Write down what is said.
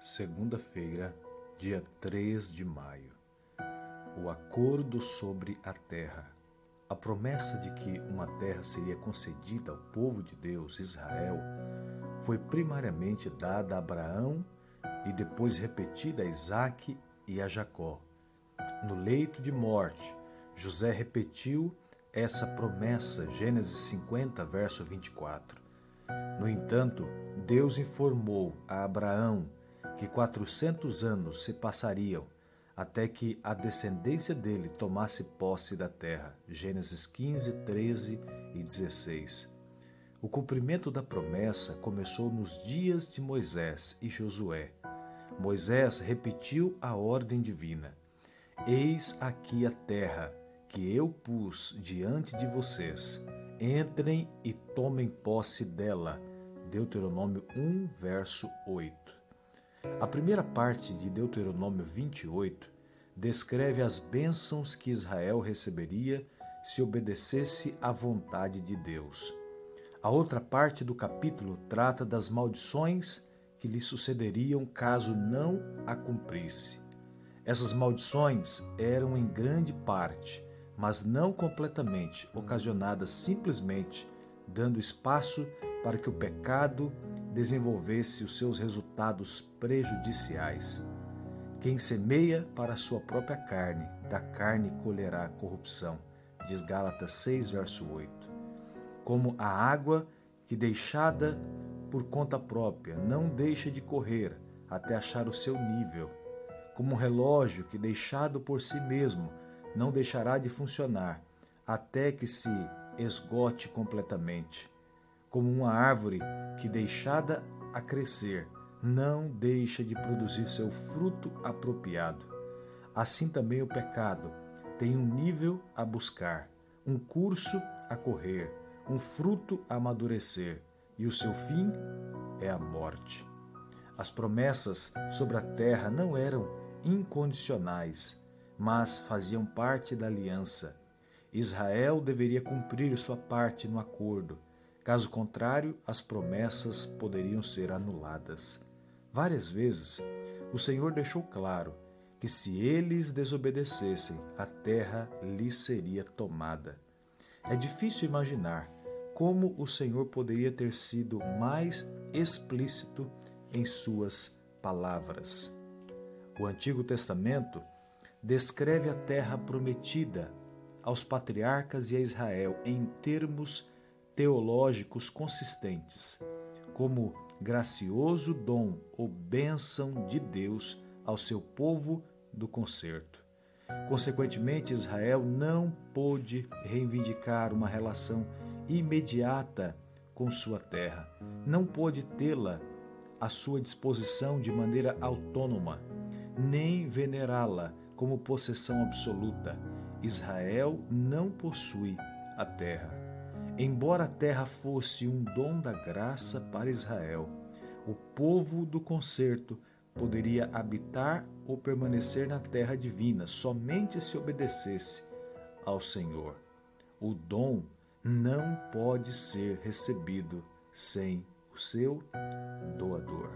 segunda-feira, dia 3 de maio. O acordo sobre a terra. A promessa de que uma terra seria concedida ao povo de Deus, Israel, foi primariamente dada a Abraão e depois repetida a Isaque e a Jacó. No leito de morte, José repetiu essa promessa, Gênesis 50, verso 24. No entanto, Deus informou a Abraão que quatrocentos anos se passariam até que a descendência dele tomasse posse da terra. Gênesis 15, 13 e 16. O cumprimento da promessa começou nos dias de Moisés e Josué. Moisés repetiu a ordem divina: Eis aqui a terra que eu pus diante de vocês. Entrem e tomem posse dela. Deuteronômio 1, verso 8. A primeira parte de Deuteronômio 28 descreve as bênçãos que Israel receberia se obedecesse à vontade de Deus. A outra parte do capítulo trata das maldições que lhe sucederiam caso não a cumprisse. Essas maldições eram em grande parte, mas não completamente, ocasionadas simplesmente dando espaço para que o pecado desenvolvesse os seus resultados prejudiciais. Quem semeia para a sua própria carne, da carne colherá corrupção. Diz Gálatas 6, verso 8. Como a água que deixada por conta própria não deixa de correr até achar o seu nível, como um relógio que deixado por si mesmo não deixará de funcionar até que se esgote completamente como uma árvore que, deixada a crescer, não deixa de produzir seu fruto apropriado. Assim também o pecado tem um nível a buscar, um curso a correr, um fruto a amadurecer, e o seu fim é a morte. As promessas sobre a terra não eram incondicionais, mas faziam parte da aliança. Israel deveria cumprir sua parte no acordo Caso contrário, as promessas poderiam ser anuladas. Várias vezes, o Senhor deixou claro que se eles desobedecessem, a terra lhes seria tomada. É difícil imaginar como o Senhor poderia ter sido mais explícito em suas palavras. O Antigo Testamento descreve a terra prometida aos patriarcas e a Israel em termos teológicos consistentes, como gracioso dom ou bênção de Deus ao seu povo do concerto. Consequentemente, Israel não pôde reivindicar uma relação imediata com sua terra, não pôde tê-la à sua disposição de maneira autônoma, nem venerá-la como possessão absoluta. Israel não possui a terra. Embora a terra fosse um dom da graça para Israel, o povo do concerto poderia habitar ou permanecer na terra divina somente se obedecesse ao Senhor. O dom não pode ser recebido sem o seu doador.